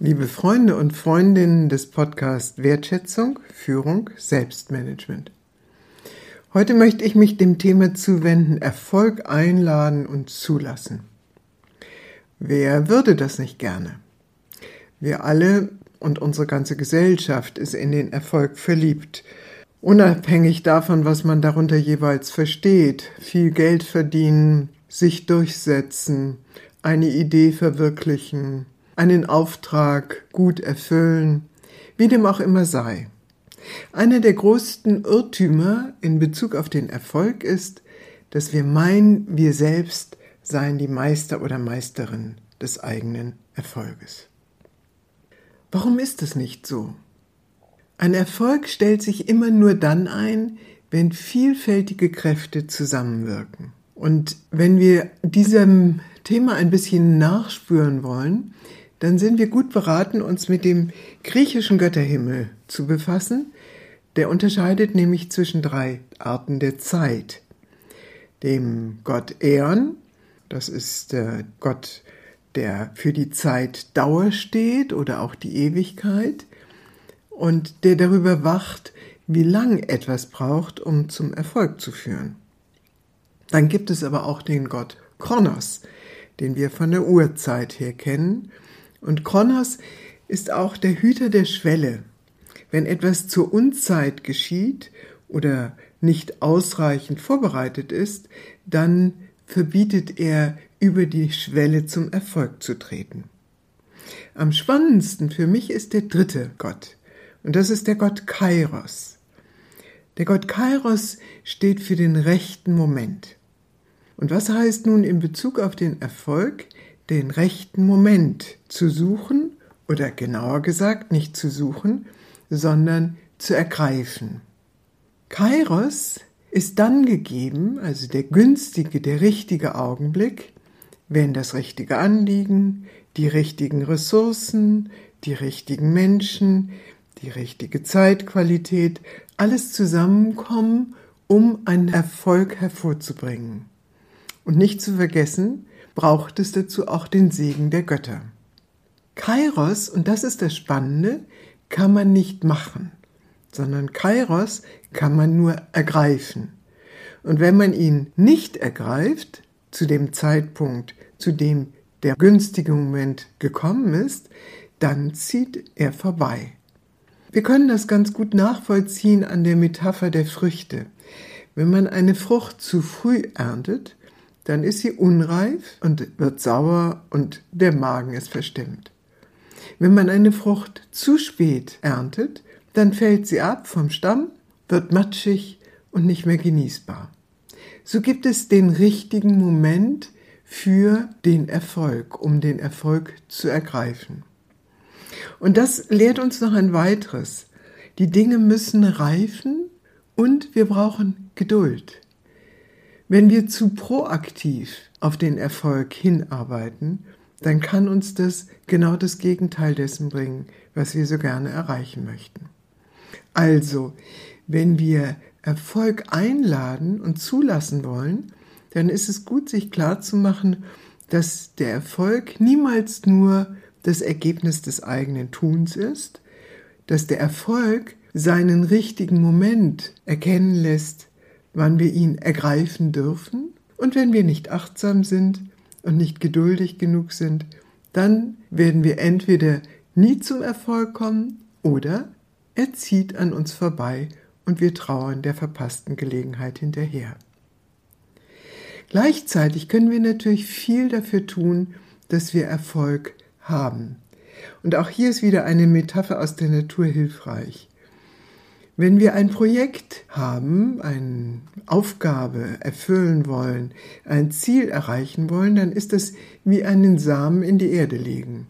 Liebe Freunde und Freundinnen des Podcasts Wertschätzung, Führung, Selbstmanagement. Heute möchte ich mich dem Thema zuwenden, Erfolg einladen und zulassen. Wer würde das nicht gerne? Wir alle und unsere ganze Gesellschaft ist in den Erfolg verliebt. Unabhängig davon, was man darunter jeweils versteht, viel Geld verdienen, sich durchsetzen, eine Idee verwirklichen, einen Auftrag gut erfüllen, wie dem auch immer sei. Einer der größten Irrtümer in Bezug auf den Erfolg ist, dass wir meinen, wir selbst seien die Meister oder Meisterin des eigenen Erfolges. Warum ist es nicht so? Ein Erfolg stellt sich immer nur dann ein, wenn vielfältige Kräfte zusammenwirken. Und wenn wir diesem Thema ein bisschen nachspüren wollen, dann sind wir gut beraten, uns mit dem griechischen Götterhimmel zu befassen. Der unterscheidet nämlich zwischen drei Arten der Zeit. Dem Gott Eon, das ist der Gott, der für die Zeit Dauer steht oder auch die Ewigkeit und der darüber wacht, wie lang etwas braucht, um zum Erfolg zu führen. Dann gibt es aber auch den Gott Kronos, den wir von der Urzeit her kennen und Kronos ist auch der Hüter der Schwelle. Wenn etwas zur Unzeit geschieht oder nicht ausreichend vorbereitet ist, dann verbietet er, über die Schwelle zum Erfolg zu treten. Am spannendsten für mich ist der dritte Gott, und das ist der Gott Kairos. Der Gott Kairos steht für den rechten Moment. Und was heißt nun in Bezug auf den Erfolg? Den rechten Moment zu suchen oder genauer gesagt nicht zu suchen, sondern zu ergreifen. Kairos ist dann gegeben, also der günstige, der richtige Augenblick, wenn das richtige Anliegen, die richtigen Ressourcen, die richtigen Menschen, die richtige Zeitqualität, alles zusammenkommen, um einen Erfolg hervorzubringen. Und nicht zu vergessen, braucht es dazu auch den Segen der Götter. Kairos, und das ist das Spannende, kann man nicht machen, sondern Kairos kann man nur ergreifen. Und wenn man ihn nicht ergreift, zu dem Zeitpunkt, zu dem der günstige Moment gekommen ist, dann zieht er vorbei. Wir können das ganz gut nachvollziehen an der Metapher der Früchte. Wenn man eine Frucht zu früh erntet, dann ist sie unreif und wird sauer und der Magen ist verstimmt. Wenn man eine Frucht zu spät erntet, dann fällt sie ab vom Stamm, wird matschig und nicht mehr genießbar. So gibt es den richtigen Moment für den Erfolg, um den Erfolg zu ergreifen. Und das lehrt uns noch ein weiteres. Die Dinge müssen reifen und wir brauchen Geduld. Wenn wir zu proaktiv auf den Erfolg hinarbeiten, dann kann uns das genau das Gegenteil dessen bringen, was wir so gerne erreichen möchten. Also, wenn wir Erfolg einladen und zulassen wollen, dann ist es gut, sich klar zu machen, dass der Erfolg niemals nur das Ergebnis des eigenen Tuns ist, dass der Erfolg seinen richtigen Moment erkennen lässt, wann wir ihn ergreifen dürfen. Und wenn wir nicht achtsam sind und nicht geduldig genug sind, dann werden wir entweder nie zum Erfolg kommen oder er zieht an uns vorbei und wir trauern der verpassten Gelegenheit hinterher. Gleichzeitig können wir natürlich viel dafür tun, dass wir Erfolg haben. Und auch hier ist wieder eine Metapher aus der Natur hilfreich. Wenn wir ein Projekt haben, eine Aufgabe erfüllen wollen, ein Ziel erreichen wollen, dann ist es wie einen Samen in die Erde legen.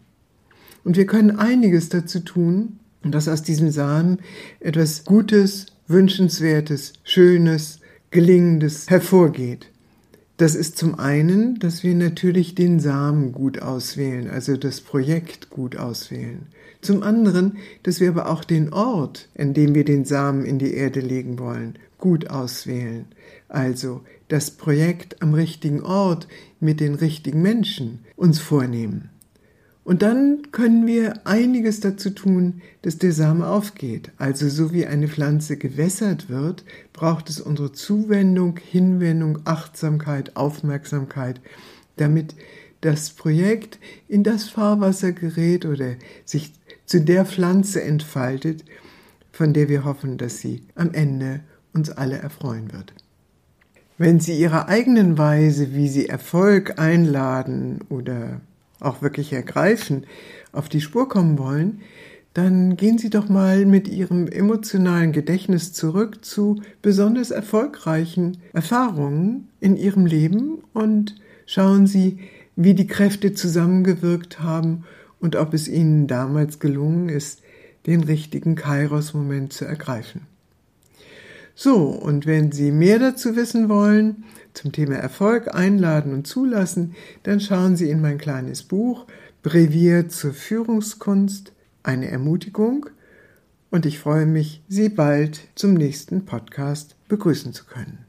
Und wir können einiges dazu tun, dass aus diesem Samen etwas Gutes, Wünschenswertes, Schönes, Gelingendes hervorgeht. Das ist zum einen, dass wir natürlich den Samen gut auswählen, also das Projekt gut auswählen. Zum anderen, dass wir aber auch den Ort, in dem wir den Samen in die Erde legen wollen, gut auswählen. Also das Projekt am richtigen Ort mit den richtigen Menschen uns vornehmen. Und dann können wir einiges dazu tun, dass der Same aufgeht. Also so wie eine Pflanze gewässert wird, braucht es unsere Zuwendung, Hinwendung, Achtsamkeit, Aufmerksamkeit, damit das Projekt in das Fahrwasser gerät oder sich zu der Pflanze entfaltet, von der wir hoffen, dass sie am Ende uns alle erfreuen wird. Wenn Sie Ihrer eigenen Weise, wie Sie Erfolg einladen oder auch wirklich ergreifen, auf die Spur kommen wollen, dann gehen Sie doch mal mit Ihrem emotionalen Gedächtnis zurück zu besonders erfolgreichen Erfahrungen in Ihrem Leben und schauen Sie, wie die Kräfte zusammengewirkt haben und ob es Ihnen damals gelungen ist, den richtigen Kairos-Moment zu ergreifen. So, und wenn Sie mehr dazu wissen wollen, zum Thema Erfolg einladen und zulassen, dann schauen Sie in mein kleines Buch Brevier zur Führungskunst, eine Ermutigung und ich freue mich, Sie bald zum nächsten Podcast begrüßen zu können.